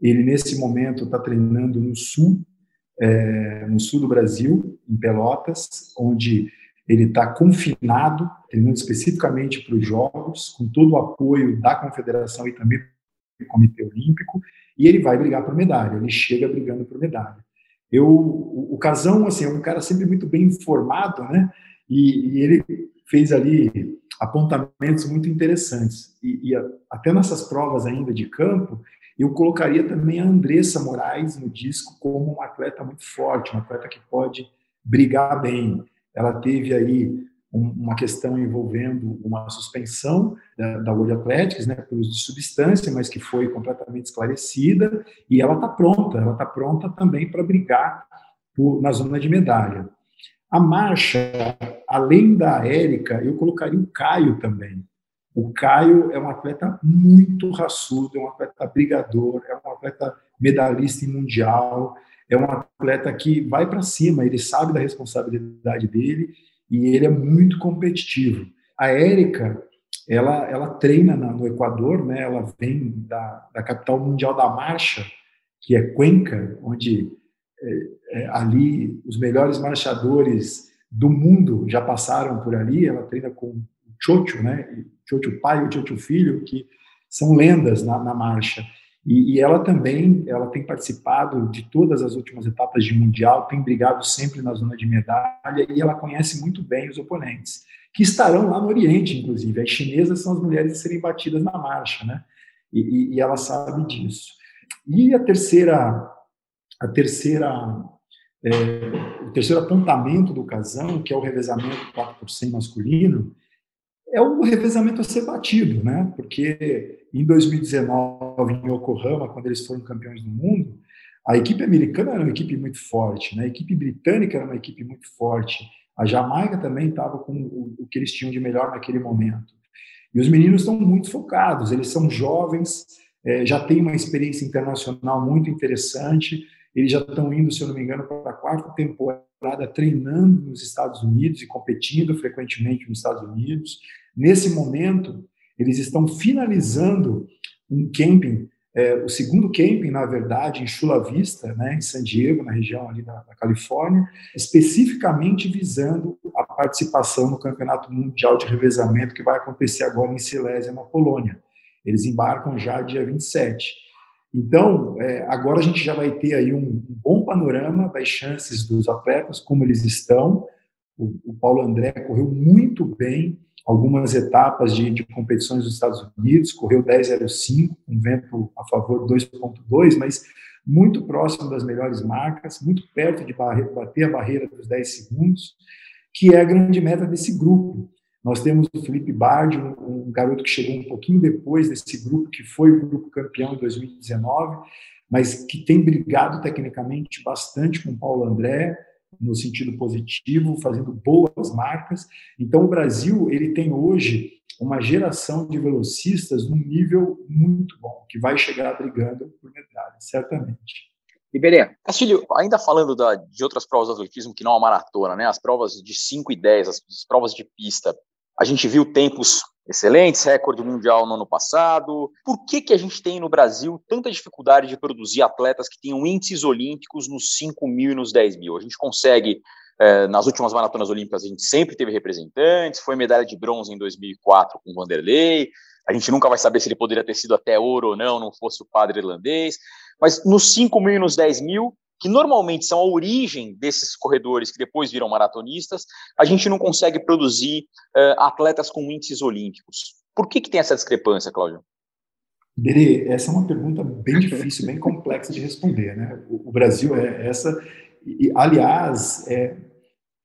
ele nesse momento está treinando no sul, é, no sul do Brasil, em Pelotas, onde ele está confinado, treinando especificamente para os Jogos, com todo o apoio da Confederação e também Comitê Olímpico, e ele vai brigar por medalha, ele chega brigando por medalha. Eu, o, Casão, assim, é um cara sempre muito bem informado, né? E, e ele fez ali apontamentos muito interessantes. E, e a, até nessas provas ainda de campo, eu colocaria também a Andressa Moraes no disco como uma atleta muito forte, uma atleta que pode brigar bem. Ela teve aí uma questão envolvendo uma suspensão da, da World Athletics, né, por uso de substância, mas que foi completamente esclarecida, e ela está pronta, ela está pronta também para brigar por, na zona de medalha. A marcha, além da Érica, eu colocaria o Caio também. O Caio é um atleta muito raçudo, é um atleta brigador, é um atleta medalhista em mundial, é um atleta que vai para cima, ele sabe da responsabilidade dele e ele é muito competitivo. A Érica, ela, ela treina na, no Equador, né? ela vem da, da capital mundial da marcha, que é Cuenca, onde é, é, ali os melhores marchadores do mundo já passaram por ali. Ela treina com o Chocho, né? Chocho pai e o Chocho filho, que são lendas na, na marcha. E, e, ela também, ela tem participado de todas as últimas etapas de mundial, tem brigado sempre na zona de medalha e ela conhece muito bem os oponentes, que estarão lá no Oriente, inclusive. As chinesas são as mulheres a serem batidas na marcha, né? E, e, e ela sabe disso. E a terceira, a terceira, é, o terceiro apontamento do casão, que é o revezamento 4 por 100 masculino, é o revezamento a ser batido, né? Porque em 2019, em Yokohama, quando eles foram campeões do mundo, a equipe americana era uma equipe muito forte, né? A equipe britânica era uma equipe muito forte. A Jamaica também estava com o, que eles tinham de melhor naquele momento. E os meninos estão muito focados, eles são jovens, é, já têm uma experiência internacional muito interessante, eles já estão indo, se eu não me engano, para a quarta temporada treinando nos Estados Unidos e competindo frequentemente nos Estados Unidos. Nesse momento, eles estão finalizando um camping, é, o segundo camping, na verdade, em Chula Vista, né, em San Diego, na região ali da, da Califórnia, especificamente visando a participação no Campeonato Mundial de Revezamento que vai acontecer agora em Silésia, na Polônia. Eles embarcam já dia 27. Então, é, agora a gente já vai ter aí um, um, bom panorama das chances dos atletas, como eles estão. O, o Paulo André correu muito bem algumas etapas de, de competições dos Estados Unidos, correu 10,05, um vento a favor 2,2, mas muito próximo das melhores marcas, muito perto de bater a barreira dos 10 segundos, que é a grande meta desse grupo. Nós temos o Felipe Bardi, um, um garoto que chegou um pouquinho depois desse grupo, que foi o grupo campeão em 2019, mas que tem brigado tecnicamente bastante com o Paulo André, no sentido positivo, fazendo boas marcas. Então, o Brasil ele tem hoje uma geração de velocistas num nível muito bom, que vai chegar brigando por medalha, certamente. Iberê. Castilho, ainda falando da, de outras provas de atletismo que não a maratona, né, as provas de 5 e 10, as, as provas de pista, a gente viu tempos excelentes, recorde mundial no ano passado. Por que, que a gente tem no Brasil tanta dificuldade de produzir atletas que tenham índices olímpicos nos 5 mil e nos 10 mil? A gente consegue, é, nas últimas maratonas olímpicas, a gente sempre teve representantes, foi medalha de bronze em 2004 com Vanderlei, a gente nunca vai saber se ele poderia ter sido até ouro ou não, não fosse o padre irlandês, mas nos 5 mil e nos 10 mil, que normalmente são a origem desses corredores que depois viram maratonistas, a gente não consegue produzir uh, atletas com índices olímpicos. Por que, que tem essa discrepância, Cláudio? Berê, essa é uma pergunta bem difícil, bem complexa de responder. Né? O, o Brasil é essa, e, aliás, é,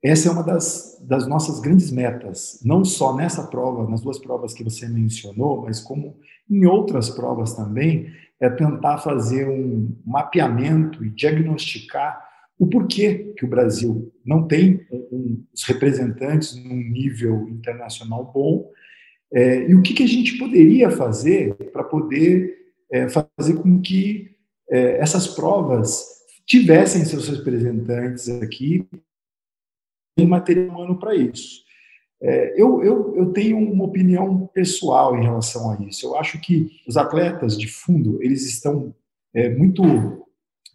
essa é uma das, das nossas grandes metas, não só nessa prova, nas duas provas que você mencionou, mas como em outras provas também, é tentar fazer um mapeamento e diagnosticar o porquê que o Brasil não tem um, os representantes num nível internacional bom é, e o que, que, a gente poderia fazer para poder é, fazer com que é, essas provas tivessem seus representantes aqui em material humano para isso. É, eu, eu, eu tenho uma opinião pessoal em relação a isso. Eu acho que os atletas de fundo, eles estão é, muito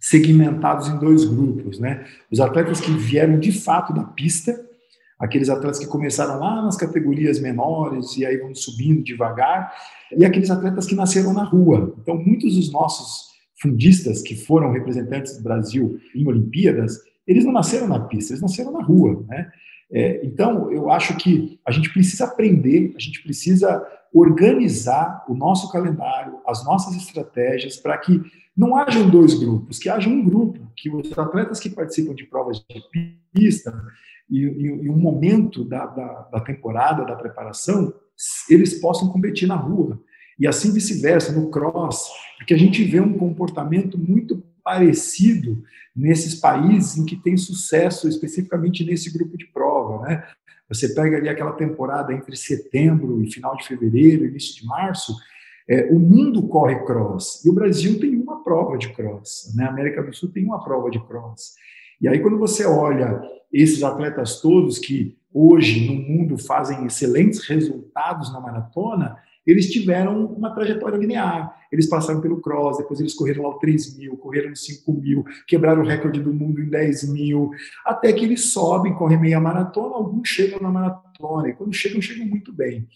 segmentados em dois grupos, né? Os atletas que vieram de fato da pista, aqueles atletas que começaram lá nas categorias menores e aí vão subindo devagar, e aqueles atletas que nasceram na rua. Então, muitos dos nossos fundistas que foram representantes do Brasil em Olimpíadas, eles não nasceram na pista, eles nasceram na rua, né? É, então, eu acho que a gente precisa aprender, a gente precisa organizar o nosso calendário, as nossas estratégias, para que não hajam dois grupos, que haja um grupo, que os atletas que participam de provas de pista e, e, e um momento da, da, da temporada, da preparação, eles possam competir na rua. E assim vice-versa, no cross, porque a gente vê um comportamento muito parecido nesses países em que tem sucesso, especificamente nesse grupo de prova, né? Você pega ali aquela temporada entre setembro e final de fevereiro, início de março, é, o mundo corre cross e o Brasil tem uma prova de cross, né? A América do Sul tem uma prova de cross. E aí quando você olha esses atletas todos que hoje no mundo fazem excelentes resultados na maratona, eles tiveram uma trajetória linear. Eles passaram pelo cross, depois eles correram lá o 3 mil, correram os 5 mil, quebraram o recorde do mundo em 10 mil, até que eles sobem, correm meia maratona, alguns chegam na maratona, e quando chegam, chegam muito bem.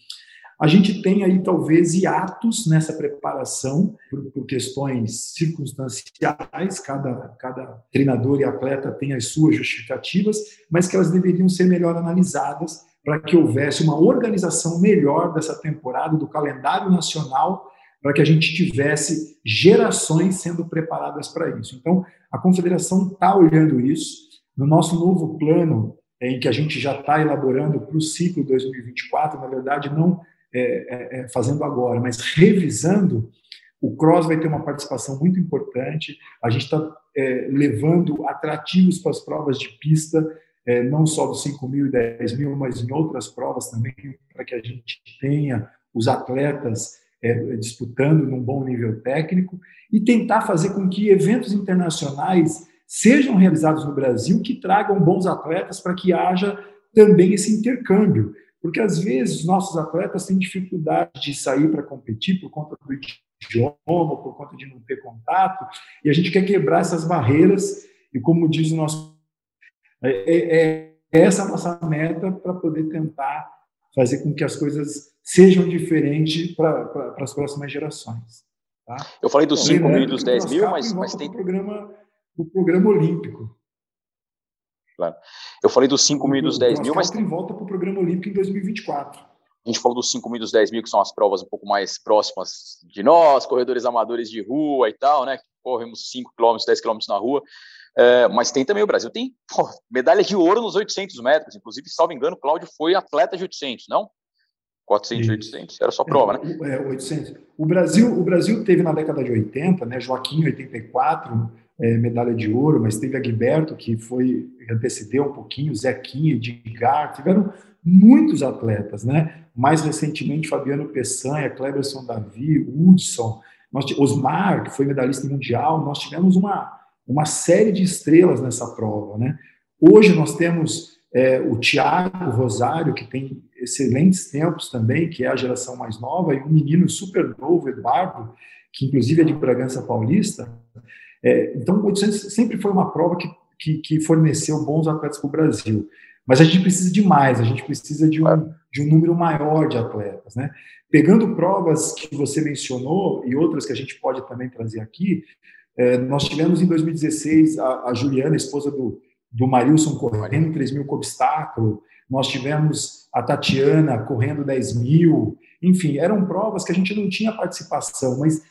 A gente tem aí talvez hiatos nessa preparação por, por, questões circunstanciais, cada, cada treinador e atleta tem as suas justificativas, mas que elas deveriam ser melhor analisadas para que houvesse uma organização melhor dessa temporada, do calendário nacional, para que a gente tivesse gerações sendo preparadas para isso. Então, a confederação está olhando isso. No nosso novo plano, em que a gente já está elaborando para o ciclo 2024, na verdade, não é, é, é, fazendo agora, mas revisando, o cross vai ter uma participação muito importante. A gente está é, levando atrativos para as provas de pista, é, não só dos 5 mil e 10 mil, mas em outras provas também, para que a gente tenha os atletas é, disputando num bom nível técnico e tentar fazer com que eventos internacionais sejam realizados no Brasil que tragam bons atletas para que haja também esse intercâmbio. Porque às vezes nossos atletas têm dificuldade de sair para competir por conta do idioma, por conta de não ter contato, e a gente quer quebrar essas barreiras, e como diz o nosso é, é, é essa a nossa meta para poder tentar fazer com que as coisas sejam diferentes para as próximas gerações. Tá? Eu falei dos 5 mil e dos 10 mil, mas, mas tem. O programa, o programa olímpico. Claro. Eu falei dos 5 mil e dos 10 mil, mas. tem volta para o programa olímpico em 2024. A gente falou dos 5 mil e dos 10 mil, que são as provas um pouco mais próximas de nós, corredores amadores de rua e tal, né? Corremos 5 km, 10 km na rua. É, mas tem também o Brasil, tem pô, medalha de ouro nos 800 metros, inclusive, salvo engano, o Cláudio foi atleta de 800, não? 400 e 800, era só prova, é, né? É, 800. O Brasil, o Brasil teve na década de 80, né, Joaquim 84, é, medalha de ouro, mas teve Agberto, que foi antecedeu um pouquinho, Zequinha, Edgar, tiveram muitos atletas, né? Mais recentemente, Fabiano Peçanha, Cleberson Davi, Hudson, nós, Osmar, que foi medalhista mundial, nós tivemos uma uma série de estrelas nessa prova. Né? Hoje nós temos é, o Tiago Rosário, que tem excelentes tempos também, que é a geração mais nova, e um menino super novo, Eduardo, que inclusive é de Bragança Paulista. É, então, o 800 sempre foi uma prova que, que, que forneceu bons atletas para o Brasil. Mas a gente precisa de mais, a gente precisa de um, de um número maior de atletas. Né? Pegando provas que você mencionou e outras que a gente pode também trazer aqui, é, nós tivemos em 2016 a, a Juliana, esposa do, do Marilson, correndo 3 mil com obstáculo. Nós tivemos a Tatiana correndo 10 mil. Enfim, eram provas que a gente não tinha participação, mas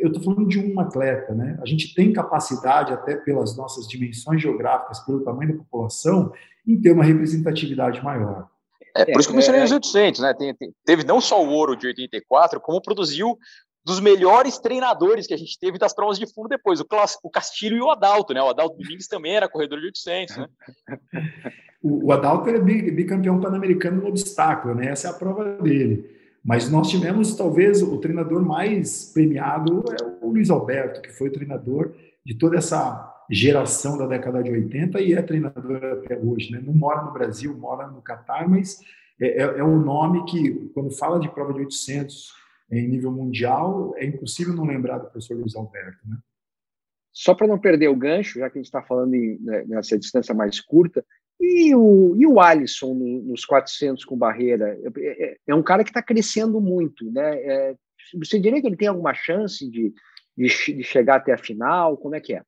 eu estou falando de um atleta, né? A gente tem capacidade, até pelas nossas dimensões geográficas, pelo tamanho da população, em ter uma representatividade maior. É, por isso que eu mencionei os 800, né? Tem, tem, teve não só o ouro de 84, como produziu dos melhores treinadores que a gente teve das provas de fundo depois, o, o Castilho e o Adalto, né? O Adalto Domingues também era corredor de 800, né? o, o Adalto era bicampeão pan-americano no obstáculo, né? Essa é a prova dele. Mas nós tivemos, talvez, o treinador mais premiado é o Luiz Alberto, que foi o treinador de toda essa geração da década de 80 e é treinador até hoje, né? Não mora no Brasil, mora no Catar, mas é, é, é um nome que, quando fala de prova de 800 em nível mundial, é impossível não lembrar do professor Luiz Alberto, né? Só para não perder o gancho, já que a gente está falando em, né, nessa distância mais curta, e o, e o Alisson no, nos 400 com barreira? É, é, é um cara que está crescendo muito, né? É, você diria que ele tem alguma chance de, de, de, chegar até a final? Como é que é?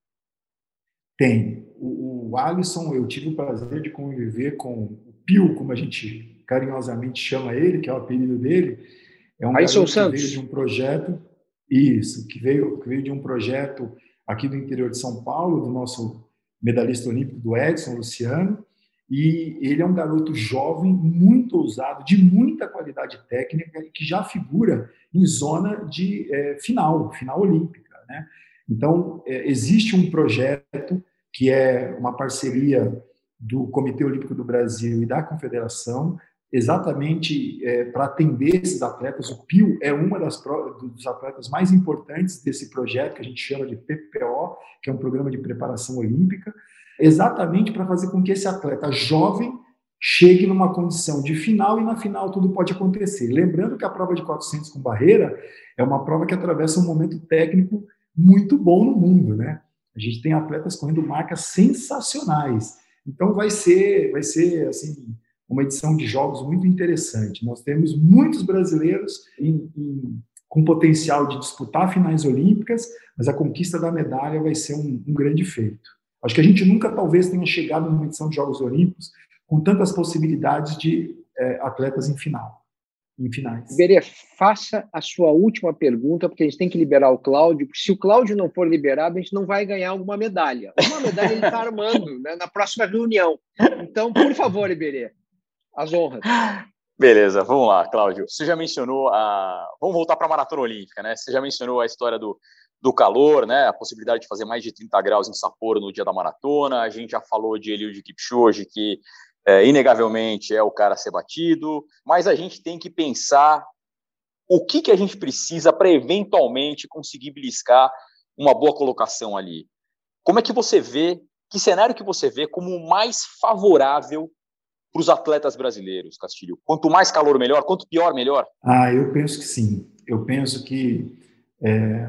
Tem. O, o Alisson, eu tive o prazer de conviver com o Pio, como a gente carinhosamente chama ele, que é o apelido dele. É um Alisson Santos. que veio de um projeto, isso, que veio, que veio de um projeto aqui do interior de São Paulo, do nosso medalhista olímpico do Edson Luciano, e ele é um garoto jovem, muito ousado, de muita qualidade técnica e que já figura em zona de é, final, final olímpica. Né? Então, é, existe um projeto que é uma parceria do Comitê Olímpico do Brasil e da Confederação, exatamente é, para atender esses atletas. O PIO é das dos atletas mais importantes desse projeto que a gente chama de PPO, que é um programa de preparação olímpica, exatamente para fazer com que esse atleta jovem chegue numa condição de final e na final tudo pode acontecer. Lembrando que a prova de 400 com barreira é uma prova que atravessa um momento técnico muito bom no mundo, né? A gente tem atletas correndo marcas sensacionais. Então vai ser, vai ser assim, uma edição de jogos muito interessante. Nós temos muitos brasileiros em, em, com potencial de disputar finais olímpicas, mas a conquista da medalha vai ser um, um grande feito. Acho que a gente nunca talvez tenha chegado numa edição de Jogos Olímpicos com tantas possibilidades de é, atletas em final, em finais. Berê, faça a sua última pergunta, porque a gente tem que liberar o Cláudio, se o Cláudio não for liberado, a gente não vai ganhar alguma medalha. Uma medalha ele está armando né, na próxima reunião. Então, por favor, Iberê, as honras. Beleza, vamos lá, Cláudio. Você já mencionou a. Vamos voltar para a maratona olímpica, né? Você já mencionou a história do, do calor, né? A possibilidade de fazer mais de 30 graus em Sapporo no dia da maratona. A gente já falou de Eliud Kipchoge, que é, inegavelmente é o cara a ser batido. Mas a gente tem que pensar o que, que a gente precisa para eventualmente conseguir beliscar uma boa colocação ali. Como é que você vê, que cenário que você vê como mais favorável para os atletas brasileiros, Castilho? Quanto mais calor, melhor? Quanto pior, melhor? Ah, eu penso que sim. Eu penso que, é,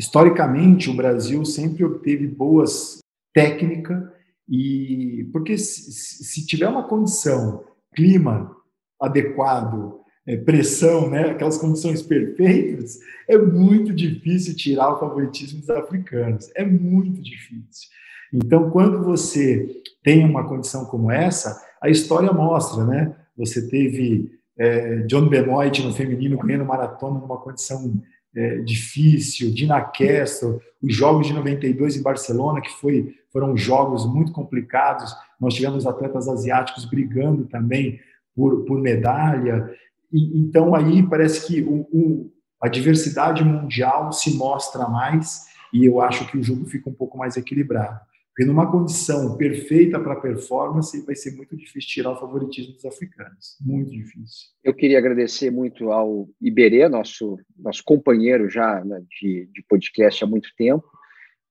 historicamente, o Brasil sempre obteve boas técnicas, e porque se, se tiver uma condição, clima adequado, é, pressão, né, aquelas condições perfeitas, é muito difícil tirar o favoritismo dos africanos. É muito difícil. Então, quando você tem uma condição como essa, a história mostra, né? Você teve é, John Benoit no feminino ganhando maratona numa condição é, difícil, Dina Kessel, os jogos de 92 em Barcelona, que foi, foram jogos muito complicados, nós tivemos atletas asiáticos brigando também por, por medalha, e, então aí parece que o, o, a diversidade mundial se mostra mais, e eu acho que o jogo fica um pouco mais equilibrado. Porque numa condição perfeita para performance, vai ser muito difícil tirar o favoritismo dos africanos. Muito difícil. Eu queria agradecer muito ao Iberê, nosso, nosso companheiro já né, de, de podcast há muito tempo,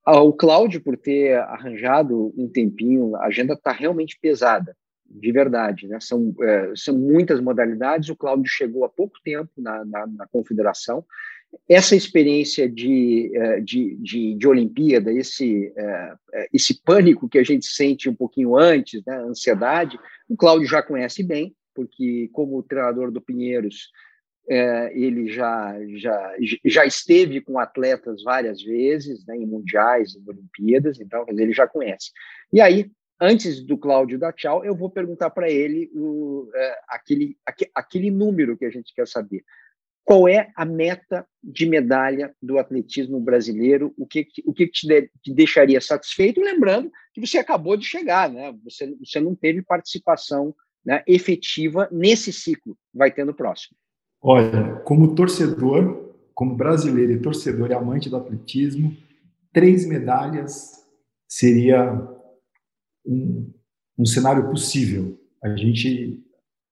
ao Cláudio por ter arranjado um tempinho. A agenda está realmente pesada, de verdade. Né? São, é, são muitas modalidades. O Cláudio chegou há pouco tempo na, na, na confederação essa experiência de, é, de, de, de Olimpíada, esse, é, é, esse pânico que a gente sente um pouquinho antes, né, ansiedade, o Cláudio já conhece bem, porque como treinador do Pinheiros, ele já, já, já esteve com atletas várias vezes, né, em mundiais, em Olimpíadas, então ele já conhece. E aí, antes do Cláudio dar tchau, eu vou perguntar para ele o, aquele, aquele número que a gente quer saber qual é a meta de medalha do atletismo brasileiro, o que, o que te, de, te deixaria satisfeito, lembrando que você acabou de chegar, né? você, você não teve participação né, efetiva nesse ciclo, vai ter no próximo. Olha, como torcedor, como brasileiro e torcedor e amante do atletismo, três medalhas seria um, um cenário possível. A gente,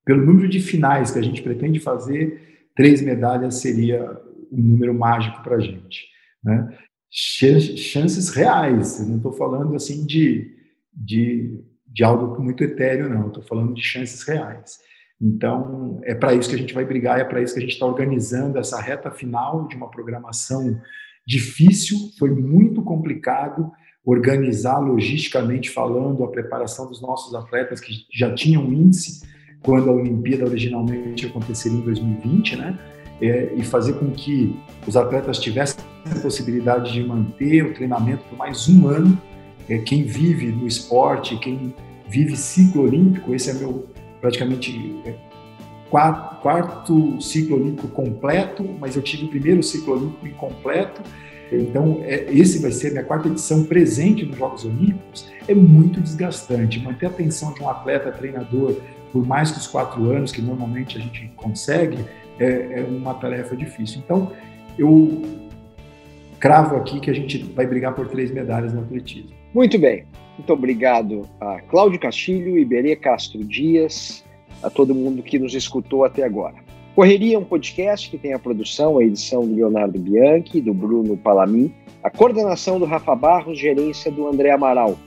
pelo número de finais que a gente pretende fazer, três medalhas seria um número mágico para a gente. Né? Chances reais, não estou falando assim de, de, de algo muito etéreo, não, estou falando de chances reais. Então, é para isso que a gente vai brigar, é para isso que a gente está organizando essa reta final de uma programação difícil, foi muito complicado organizar logisticamente falando a preparação dos nossos atletas que já tinham índice quando a Olimpíada originalmente aconteceria em 2020, né? É, e fazer com que os atletas tivessem a possibilidade de manter o treinamento por mais um ano. É, quem vive no esporte, quem vive ciclo olímpico, esse é meu praticamente é, quarto, quarto ciclo olímpico completo, mas eu tive o primeiro ciclo olímpico incompleto então, é, esse vai ser minha quarta edição presente nos Jogos Olímpicos. É muito desgastante. Manter a atenção de um atleta treinador por mais que os quatro anos, que normalmente a gente consegue, é, é uma tarefa difícil. Então, eu cravo aqui que a gente vai brigar por três medalhas no atletismo. Muito bem. Muito obrigado a Cláudio Castilho, Iberê Castro Dias, a todo mundo que nos escutou até agora. Correria é um podcast que tem a produção, a edição do Leonardo Bianchi, do Bruno Palamin, a coordenação do Rafa Barros, gerência do André Amaral.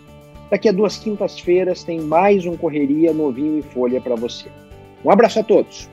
Daqui a duas quintas-feiras tem mais um Correria novinho em folha para você. Um abraço a todos.